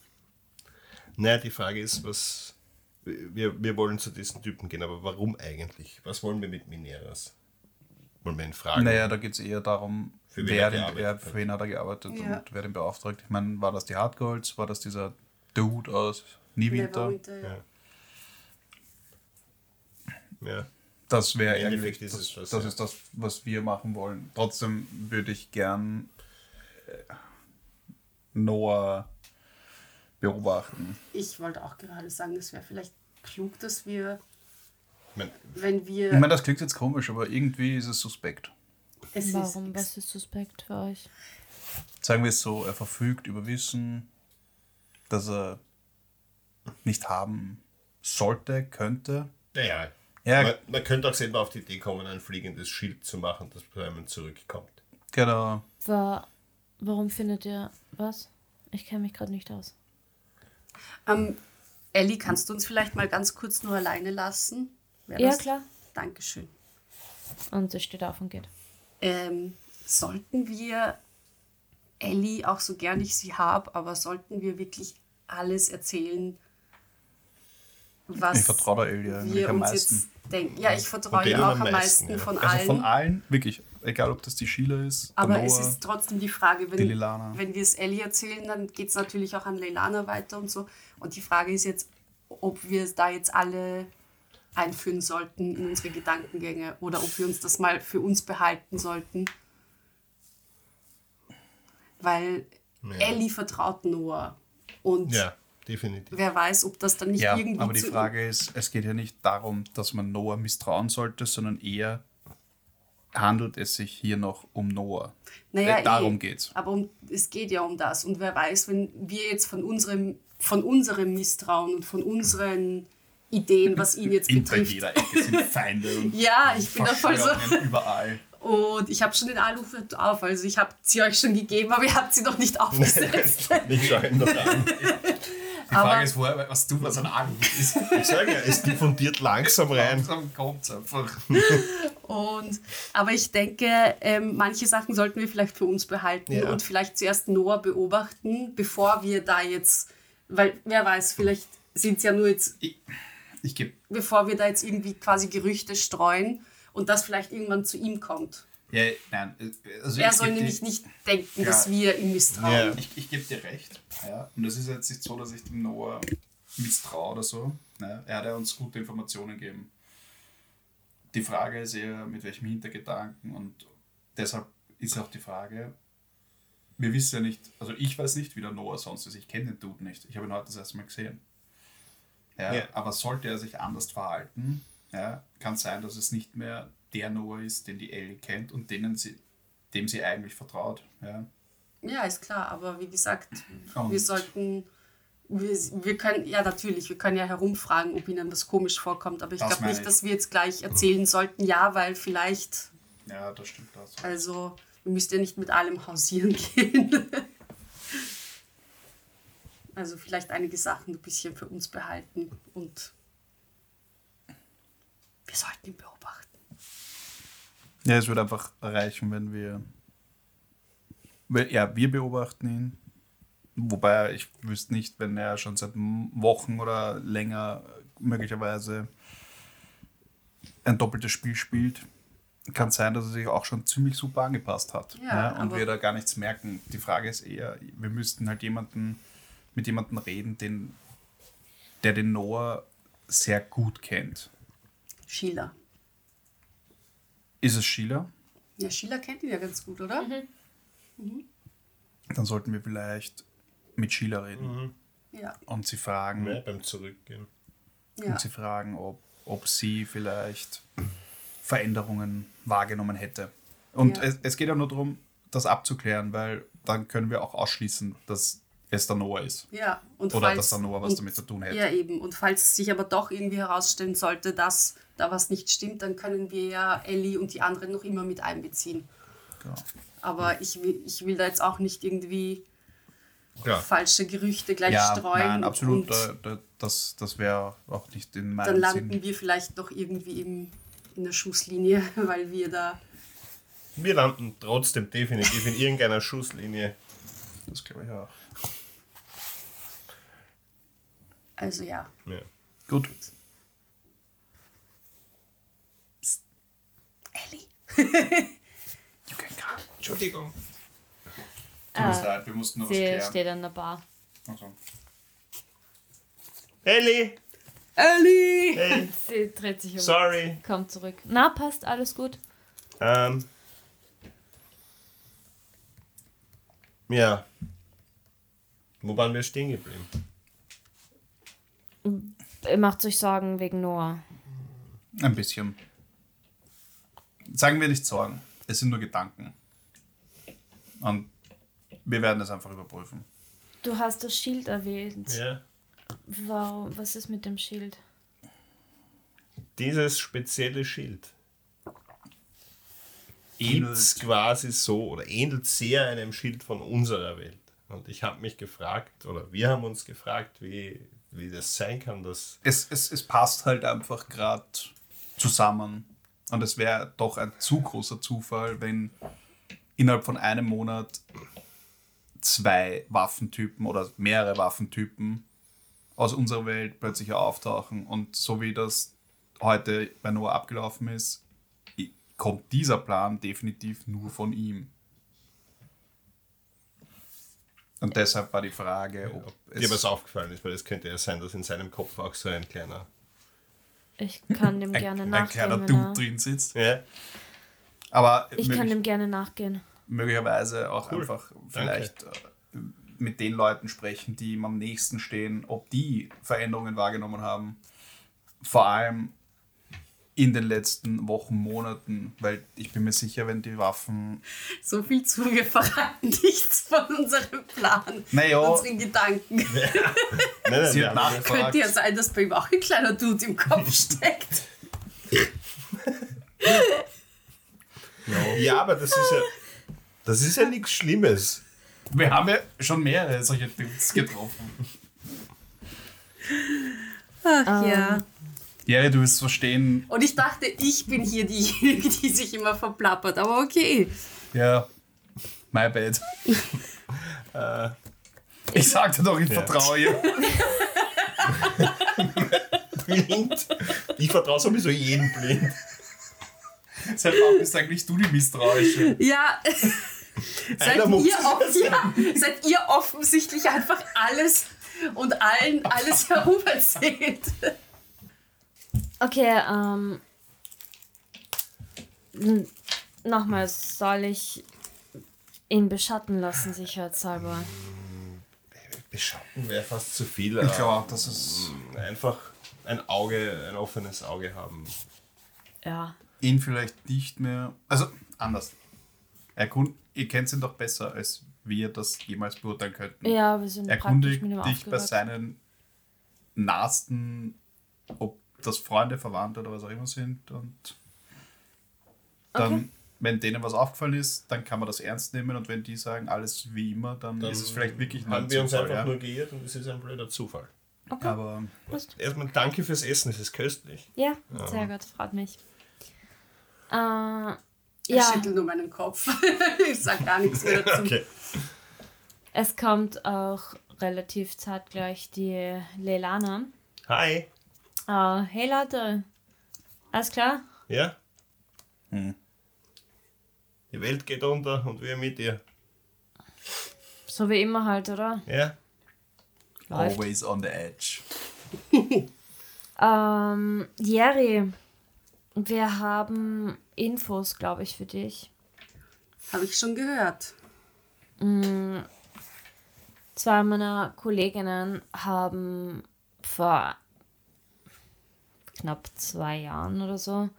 naja, die Frage ist, was. Wir, wir wollen zu diesen Typen gehen, aber warum eigentlich? Was wollen wir mit Mineras? Wollen wir ihn fragen? Naja, da geht es eher darum, Für wen wer er den, gearbeitet wer, hat. für wen hat er gearbeitet Ja. und wer den beauftragt. Ich meine, war das die Hardgolds? War das dieser Dude aus Niewinter? Ja. Ja. ja. Das wäre eigentlich, Endeffekt ist das, das, das ja. ist das, was wir machen wollen. Trotzdem würde ich gern äh, Noah beobachten. Ich wollte auch gerade sagen, es wäre vielleicht klug, dass wir, Ich mein, wenn wir. Ich meine, das klingt jetzt komisch, aber irgendwie ist es suspekt. es Warum? ist, Was ist suspekt für euch? Sagen wir es so, er verfügt über Wissen, das er nicht haben sollte, könnte. naja. Ja. Man, man könnte auch selber auf die Idee kommen, ein fliegendes Schild zu machen, das bei einem zurückkommt. Genau. War, warum findet ihr was? Ich kenne mich gerade nicht aus. Ähm, Ellie, kannst du uns vielleicht mal ganz kurz nur alleine lassen? Wär Ja, das- klar. Dankeschön. Und sie steht auf und geht. Ähm, sollten wir Ellie, auch so gern ich sie habe, aber sollten wir wirklich alles erzählen, was Ich vertraue der eigentlich wir am uns meisten. jetzt denken? Ja, ich vertraue ihr auch am am meisten, meisten ja. von Also allen. von allen, wirklich, egal ob das die Sheila ist, aber Noah, es ist trotzdem die Frage, die wenn, Lilana. wenn wir es Ellie erzählen, dann geht es natürlich auch an Leilana weiter und so. Und die Frage ist jetzt, ob wir es da jetzt alle einführen sollten in unsere Gedankengänge oder ob wir uns das mal für uns behalten sollten. Weil Ja. Ellie vertraut Noah. Und Ja, definitiv. wer weiß, ob das dann nicht Ja, irgendwie aber die zu Frage ist, es geht ja nicht darum, dass man Noah misstrauen sollte, sondern eher handelt es sich hier noch um Noah. Naja, Äh, Darum eh. geht's. Aber um, es geht ja um das. Und wer weiß, wenn wir jetzt von unserem, von unserem Misstrauen und von unseren Ideen, was ihn jetzt In betrifft. jeder Ecke sind <laughs> Feinde und Ja, ich bin da voll so. Überall. Und ich habe schon den Aluhut auf. Also ich habe sie euch schon gegeben, aber ihr habt sie noch nicht aufgesetzt. <laughs> Ich schaue ihn noch an. Die Aber- Frage ist, woher, was du was ein Aluhut ist. Ich sage ja, es diffundiert langsam rein. Langsam kommt's einfach. <laughs> Und, aber ich denke, ähm, manche Sachen sollten wir vielleicht für uns behalten Ja. und vielleicht zuerst Noah beobachten, bevor wir da jetzt, weil wer weiß, vielleicht sind es ja nur jetzt Ich, ich gebe bevor wir da jetzt irgendwie quasi Gerüchte streuen und das vielleicht irgendwann zu ihm kommt. ja, nein, also Er soll geb dir- nämlich nicht denken, Ja. dass wir ihm misstrauen. Ja. Ich, ich gebe dir recht. Ja. Und es ist jetzt nicht so, dass ich dem Noah misstraue oder so. Ne? Er hat ja uns gute Informationen gegeben. Die Frage ist eher, mit welchem Hintergedanken. Und deshalb ist auch die Frage, wir wissen ja nicht, also ich weiß nicht, wie der Noah sonst ist. Ich kenne den Dude nicht. Ich habe ihn heute das erste Mal gesehen. Ja, Ja. Aber sollte er sich anders verhalten, ja, kann sein, dass es nicht mehr der Noah ist, den die Ellie kennt und denen sie, dem sie eigentlich vertraut. Ja. Ja, ist klar, aber wie gesagt, Und- wir sollten, wir, wir können, ja natürlich, wir können ja herumfragen, ob ihnen was komisch vorkommt, aber ich Das glaube nicht, ich. dass wir jetzt gleich erzählen sollten, ja, weil vielleicht, Ja, das stimmt. Das. also Ihr müsst ja nicht mit allem hausieren <laughs> gehen. Also vielleicht einige Sachen ein bisschen für uns behalten und wir sollten ihn beobachten. Ja, es würde einfach reichen, wenn wir. Ja, wir beobachten ihn. Wobei ich wüsste nicht, wenn er schon seit Wochen oder länger möglicherweise ein doppeltes Spiel spielt. Kann sein, dass er sich auch schon ziemlich super angepasst hat. Ja, ne? Und wir da gar nichts merken. Die Frage ist eher, wir müssten halt jemanden mit jemandem reden, den, der den Noah sehr gut kennt. Sheila. Ist es Sheila? Ja, Sheila kennt ihn ja ganz gut, oder? Dann sollten wir vielleicht mit Sheila reden Ja. und sie fragen, Ja, beim Zurückgehen. ja. und sie fragen, ob, ob sie vielleicht Veränderungen wahrgenommen hätte. Und Ja. es, es geht ja nur darum, das abzuklären, weil dann können wir auch ausschließen, dass es der Noah ist. Ja, und Oder falls, dass der Noah was und- damit zu tun hätte. Ja, eben. Und falls sich aber doch irgendwie herausstellen sollte, dass da was nicht stimmt, dann können wir ja Ellie und die anderen noch immer mit einbeziehen. Genau. Aber ich will, ich will da jetzt auch nicht irgendwie Ja. falsche Gerüchte gleich Ja, streuen. nein, absolut. Und Da, da, das das wäre auch nicht in dann meinem landen Sinn. wir vielleicht doch irgendwie im, in der Schusslinie, <laughs> weil wir da. Wir landen trotzdem definitiv in irgendeiner Schusslinie. Das glaube ich auch. Also ja. Ja. Gut. Ellie. <laughs> You can come. Entschuldigung. Tut uns leid, wir mussten noch was Sie klären. steht an der Bar. Also. Ellie! Ellie! Hey! <laughs> Sie dreht sich um. Sorry. Kommt zurück. Na, passt, alles gut. Ähm. Ja. Wo waren wir stehen geblieben? Ihr macht euch Sorgen wegen Noah. Ein bisschen. Sagen wir nicht Sorgen. Es sind nur Gedanken. Und wir werden es einfach überprüfen. Du hast das Schild erwähnt. Ja. Warum, was ist mit dem Schild? Dieses spezielle Schild Ähnelt. quasi so oder ähnelt sehr einem Schild von unserer Welt. Und ich habe mich gefragt, oder wir haben uns gefragt, wie, wie das sein kann, dass Es, es, es passt halt einfach gerade zusammen. Und es wäre doch ein zu großer Zufall, wenn innerhalb von einem Monat zwei Waffentypen oder mehrere Waffentypen aus unserer Welt plötzlich auftauchen. Und so wie das heute bei Noah abgelaufen ist, kommt dieser Plan definitiv nur von ihm. Und deshalb war die Frage, ob dir was aufgefallen ist, weil es könnte ja sein, dass in seinem Kopf auch so ein kleiner. Ich kann dem ein, gerne ein nachgehen. kleiner wenn Dude drin sitzt. Ja, Aber Ich kann dem gerne nachgehen. Möglicherweise auch Cool. einfach vielleicht äh, mit den Leuten sprechen, die ihm am nächsten stehen, ob die Veränderungen wahrgenommen haben. Vor allem in den letzten Wochen, Monaten, weil ich bin mir sicher, wenn die Waffen. So viel zu, wir verraten <laughs> nichts von unserem Plan. Naja. Unseren Gedanken. <laughs> <laughs> nein, nein, Sie hat nachgefragt. Könnte ja sein, dass bei ihm auch ein kleiner Dude im Kopf steckt. ja, aber das ist ja. Das ist ja nichts Schlimmes. Wir haben ja schon mehrere solche Dudes getroffen. Ach ja. Jerry, du wirst verstehen, Und ich dachte, ich bin hier diejenige, <laughs> die sich immer verplappert. Aber okay. ja, my bad. <laughs> ich sagte doch, ich Ja. vertraue ihr. Blind. Ich vertraue sowieso jedem blind. Seit wann bist eigentlich du die Misstrauische? Ja. <laughs> seid, ihr off <laughs> ja, seid ihr offensichtlich einfach alles und allen alles <laughs> herum erzählt. Okay, ähm. n- Nochmals, soll ich ihn beschatten lassen, sicherheitshalber? Beschatten wäre fast zu viel. Ich glaube auch, dass es Einfach ein Auge, ein offenes Auge haben. Ja. ihn vielleicht nicht mehr. Also anders. Erkund, ihr kennt ihn doch besser, als wir das jemals beurteilen könnten. Ja, wir sind praktisch Erkundigt dich bei aufgewachsen. seinen Nasten, ob das Freunde, Verwandte oder was auch immer sind. Und dann Okay. wenn denen was aufgefallen ist, dann kann man das ernst nehmen und wenn die sagen, alles wie immer, dann, Dann ist es vielleicht wirklich nur ein haben wir uns einfach ja. nur geirrt und es ist ein blöder Zufall. Aber Erstmal danke fürs Essen, es ist köstlich. Ja, sehr gut, freut mich. Äh, Ich ja, schüttel nur meinen Kopf. <laughs> ich sag gar nichts mehr dazu. Okay. es kommt auch relativ zeitgleich die Leilana. Hi. Äh, hey Leute, alles klar? Ja? Hm. Die Welt geht unter und wir mit ihr. So wie immer halt, oder? Ja? Läuft. always on the edge. <laughs> Ähm, Jerry, wir haben Infos, glaube ich, für dich. Habe ich schon gehört. Zwei meiner Kolleginnen haben vor knapp zwei Jahren oder so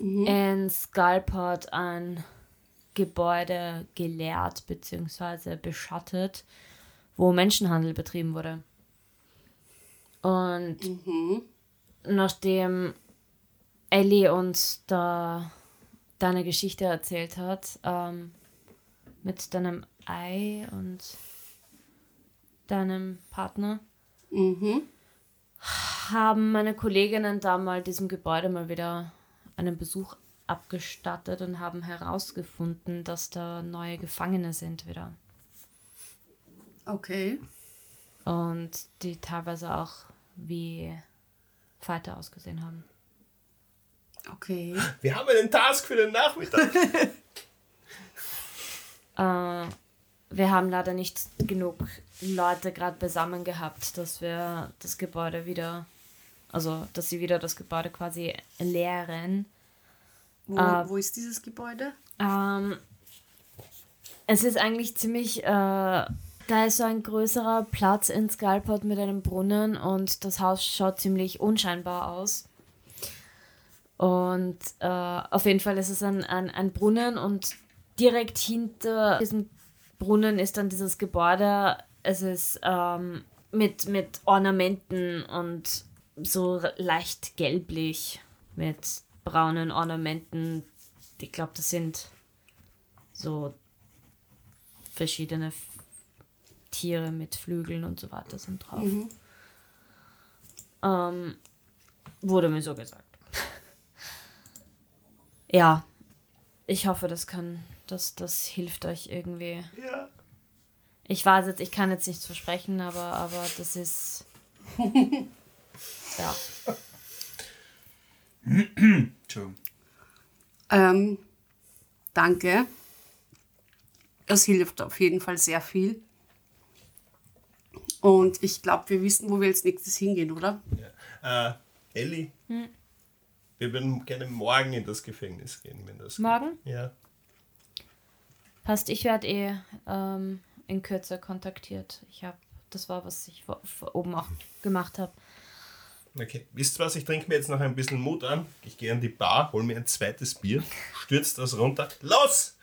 in Skullport ein Gebäude geleert bzw. beschattet, wo Menschenhandel betrieben wurde. Und nachdem Ellie uns da deine Geschichte erzählt hat, ähm, mit deinem Ei und deinem Partner, Mhm. haben meine Kolleginnen da mal diesem Gebäude mal wieder einen Besuch abgestattet und haben herausgefunden, dass da neue Gefangene sind wieder. Okay. Und die teilweise auch wie Fighter ausgesehen haben. Okay. Wir haben einen Task für den Nachmittag. <laughs> Äh, wir haben leider nicht genug Leute gerade beisammen gehabt, dass wir das Gebäude wieder, also dass sie wieder das Gebäude quasi leeren. Wo, Ah. wo ist dieses Gebäude? Ähm, es ist eigentlich ziemlich, äh, da ist so ein größerer Platz in Skullport mit einem Brunnen und das Haus schaut ziemlich unscheinbar aus. Und äh, auf jeden Fall ist es ein, ein, ein Brunnen und direkt hinter diesem Brunnen ist dann dieses Gebäude. Es ist ähm, mit, mit Ornamenten und so leicht gelblich mit braunen Ornamenten. Ich glaube, das sind so verschiedene F- Tiere mit Flügeln und so weiter sind drauf. Ähm, wurde mir so gesagt. Ja, ich hoffe, das kann, das, das hilft euch irgendwie. ja. Ich weiß jetzt, ich kann jetzt nichts versprechen, aber, aber das ist. <laughs> ja. Entschuldigung. Ähm, danke. Das hilft auf jeden Fall sehr viel. Und ich glaube, wir wissen, wo wir als nächstes hingehen, oder? Äh, Elli, wir würden gerne morgen in das Gefängnis gehen, wenn das Morgen? Geht. Ja. Passt, ich werde eh ähm, in Kürze kontaktiert. Ich habe, das war, was ich vor, vor oben auch gemacht habe. Okay. Wisst ihr was? Ich trinke mir jetzt noch ein bisschen Mut an. Ich gehe an die Bar, hol mir ein zweites Bier, stürz das runter. Los!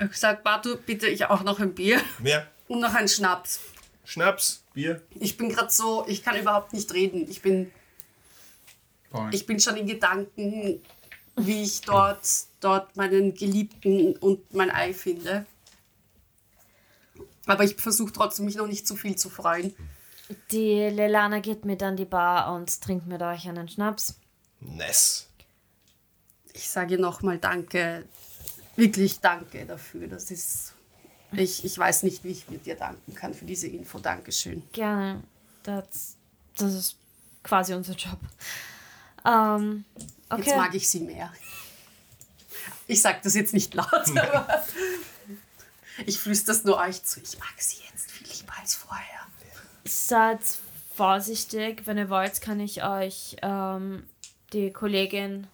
Ich gesagt, Bartu, bitte ich auch noch ein Bier Mehr und noch einen Schnaps. Schnaps, Bier. Ich bin gerade so, ich kann überhaupt nicht reden. Ich bin, Point. ich bin schon in Gedanken, wie ich dort, dort meinen Geliebten und mein Ei finde. Aber ich versuche trotzdem, mich noch nicht zu viel zu freuen. Die Lelana geht mit an die Bar und trinkt mit euch einen Schnaps. Nice. Ich sage nochmal Danke, wirklich Danke dafür. Das ist, ich, ich weiß nicht, wie ich mit dir danken kann für diese Info. Dankeschön. Gerne. Das, das ist quasi unser Job. Ähm, okay. Jetzt mag ich sie mehr. Ich sage das jetzt nicht laut, <laughs> aber ich flüstere es nur euch zu. Ich mag sie jetzt viel lieber als vorher. Seid vorsichtig, wenn ihr wollt, kann ich euch ähm, die Kollegin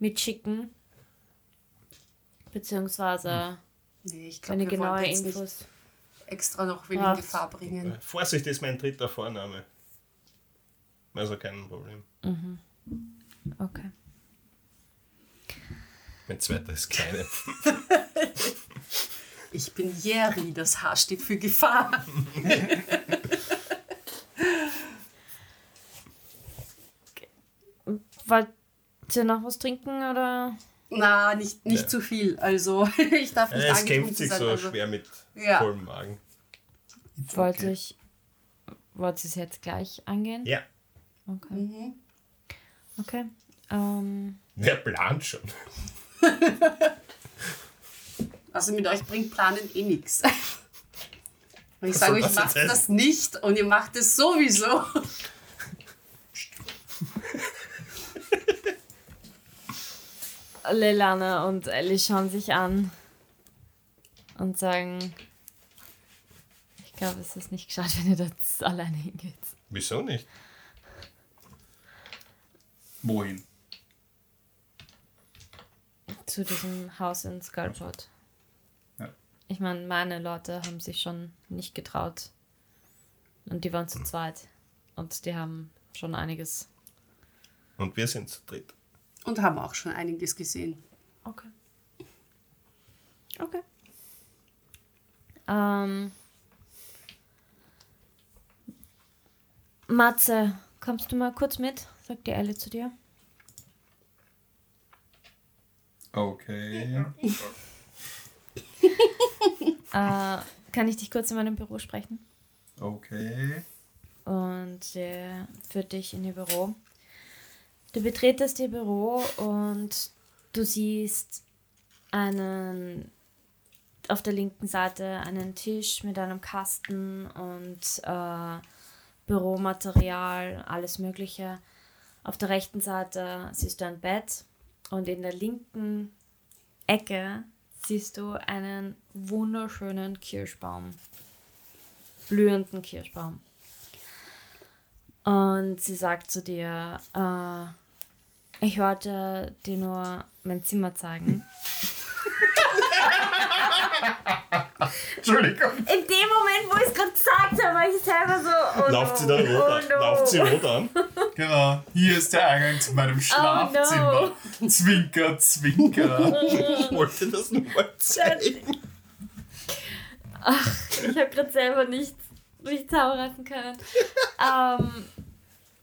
mitschicken. Beziehungsweise, Nee, ich wenn glaube, ihr wir wollen genaue Infos. extra noch wen in Gefahr bringen. Vorsicht ist mein dritter Vorname. Also kein Problem. Okay. Mein zweiter ist kleine. <laughs> Ich bin Jerry, das H steht für Gefahr. <laughs> Wollt ihr noch was trinken oder? Na, nicht, nicht zu viel. Also <laughs> ich darf nicht Äh, es kämpft sich sein. so also. schwer mit Ja. vollem Magen. Wollte ich. Wollt ihr es jetzt gleich angehen? Ja. Okay. Mhm. Okay. Ähm, Wer plant schon? Also mit euch bringt Planen eh nichts. Und ich sage euch, das macht jetzt das nicht und ihr macht es sowieso. Lilana und Ellie schauen sich an und sagen: Ich glaube, es ist nicht gescheit, wenn ihr das alleine hingeht. Wieso nicht? Wohin? Zu diesem Haus in Skullport. Ja. Ich meine, meine Leute haben sich schon nicht getraut. Und die waren zu zweit. Und die haben schon einiges. Und wir sind zu dritt. Und haben auch schon einiges gesehen. Okay. Okay. Ähm. Matze, kommst du mal kurz mit? Sagt die Elle zu dir. Okay. <laughs> Äh, kann ich dich kurz in meinem Büro sprechen? Okay. Und äh, führt dich in ihr Büro. Du betretest ihr Büro und du siehst einen auf der linken Seite einen Tisch mit einem Kasten und äh, Büromaterial, alles Mögliche. Auf der rechten Seite siehst du ein Bett und in der linken Ecke siehst du einen wunderschönen Kirschbaum. Blühenden Kirschbaum. Und sie sagt zu dir, äh, ich wollte dir nur mein Zimmer zeigen. Entschuldigung. In dem Moment, wo ich es gerade gesagt habe, war ich selber so. Oh Lauft sie dann rot oh an? no. Lauft sie rot an? Genau. Hier ist der Eingang zu meinem Schlafzimmer. Zwinker, zwinker. <laughs> Ich wollte das nur mal zeigen. Ich habe gerade selber nicht, nicht zusammenreißen können. ähm,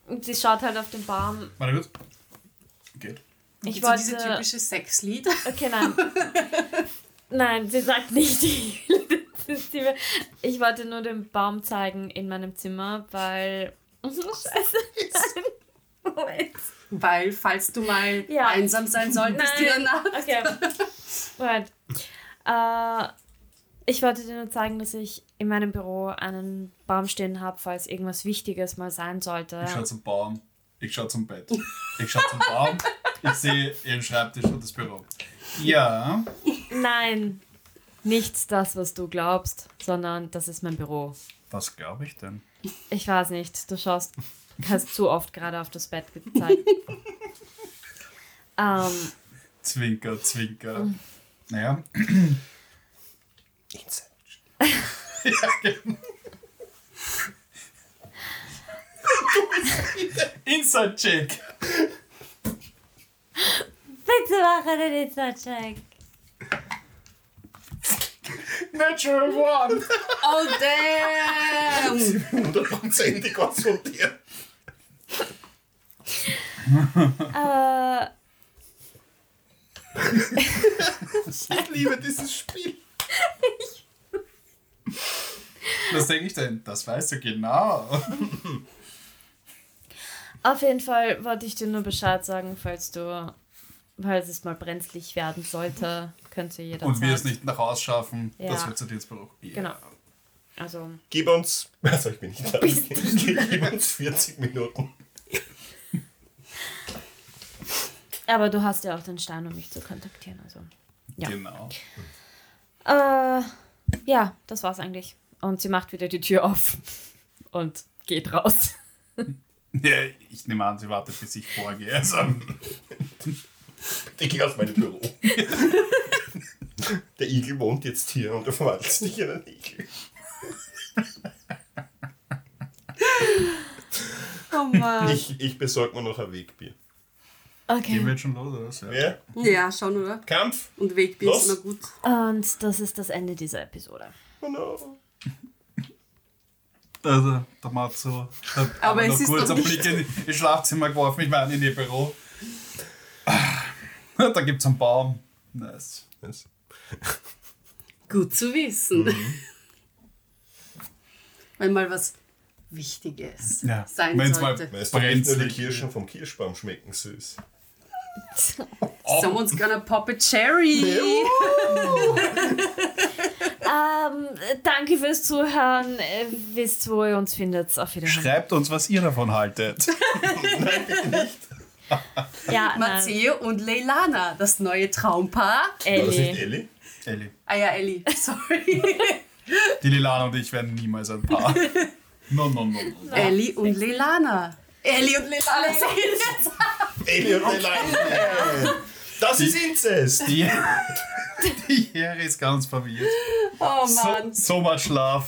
und sie schaut halt auf den Baum. Warte kurz. Geht. Ich Ich so diese wollte. typische Sexlied. Okay, nein. <laughs> nein, sie sagt nicht. Ich wollte nur den Baum zeigen in meinem Zimmer, weil. Scheiße. <laughs> Nein. Moment. Weil, falls du mal Ja. einsam sein solltest in der Nein. Nacht. Okay. Moment. Äh, ich wollte dir nur zeigen, dass ich in meinem Büro einen Baum stehen habe, falls irgendwas Wichtiges mal sein sollte. Ich schaue zum Baum. Ich schaue zum Bett. Ich schaue zum Baum. Ich sehe ihren Schreibtisch und das Büro. Ja. Nein, nicht das, was du glaubst, sondern das ist mein Büro. Was glaube ich denn? Ich weiß nicht, du schaust, hast zu oft gerade auf das Bett gezeigt. ähm, Zwinker, zwinker. Naja. <laughs> Inside Check. bitte mache den Insta-Check. Natural One. Oh damn! Hundertprozentig was von dir. Äh, Ich liebe dieses Spiel. Was denke ich denn? Das weißt du genau. auf jeden Fall wollte ich dir nur Bescheid sagen, falls du, falls es mal brenzlig werden sollte, könnt ihr jederzeit. Und wir es nicht nach Hause schaffen, Ja. dass wir zu dir ins Büro. Ja. Genau. Also, Gib uns. <laughs> Also ich bin nicht da. <laughs> Gib uns 40 Minuten. aber du hast ja auch den Stein, um mich zu kontaktieren. Also, ja. Genau. Äh, ja, das war's eigentlich. Und sie macht wieder die Tür auf <laughs> und geht raus. Ja, ich nehme an, sie wartet, bis ich vorgehe. Also, Ich gehe aus meinem Büro. <laughs> Der Igel wohnt jetzt hier und du verwandelst dich in einen Igel. Oh Mann. Ich, ich besorge mir noch ein Wegbier. gehen wir Okay. jetzt schon los, oder? was? Ja. Ja? Ja, schon, oder? Kampf? Und Wegbier Los. ist immer gut. Und das ist das Ende dieser Episode. Oh no. Also, der Matzo hat Aber noch es ist kurz doch einen nicht- Blick in ins Schlafzimmer geworfen. Ich meine, in ihr Büro. <laughs> da gibt es einen Baum. Nice. Das- Gut zu wissen. Mhm. Wenn mal was Wichtiges Ja. sein Wenn's mal- sollte. Weißt du, nicht nur die. Kirschen vom Kirschbaum schmecken süß. Someone's gonna pop a cherry. <laughs> Ähm, danke fürs Zuhören. Äh, wisst, wo ihr uns findet. Auf Wiedersehen. Schreibt uns, was ihr davon haltet. <laughs> Ja. Matteo und Leilana, das neue Traumpaar. War das nicht Ellie. Ellie? Elli. Ah ja, Ellie, sorry. Die Lilana und ich werden niemals ein Paar. No, no, no. no. Ellie und Leilana. Ellie und Leilana sind jetzt. Ellie und Leilani. Das ist Inzest. Die, die Here ist ganz verwirrt. Oh So, Mann. so much love.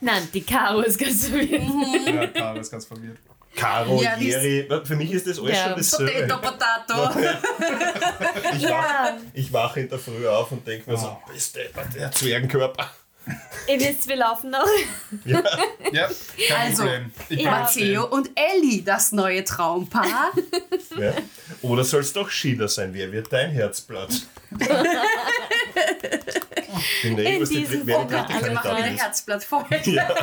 Nein, die Caro ist ganz verwirrt. Ja, Caro ist ganz verwirrt. Caro, Ja, Jerry. Für mich ist das alles Ja. schon dasselbe. Potato, Potato. <laughs> Ich wache, ich wache in der Früh auf und denke mir so, bist der Zwergenkörper. Ihr wisst, wir laufen noch. Ja, kein Also, Problem. Ich Matteo und Ellie, das neue Traumpaar. <laughs> Ja. Oder soll es doch Schieder sein? Wer wird dein Herzblatt? <laughs> Bin In was die, diesem dritte alle Wir machen eine. Herzblattfolge. Ja.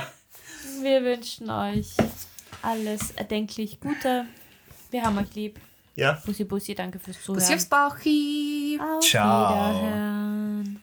Wir wünschen euch alles erdenklich Gute. Wir haben euch lieb. ja. Bussi, Bussi, danke fürs Zuhören. Bussi aufs Bauchi. Auf Ciao. Wiederhören.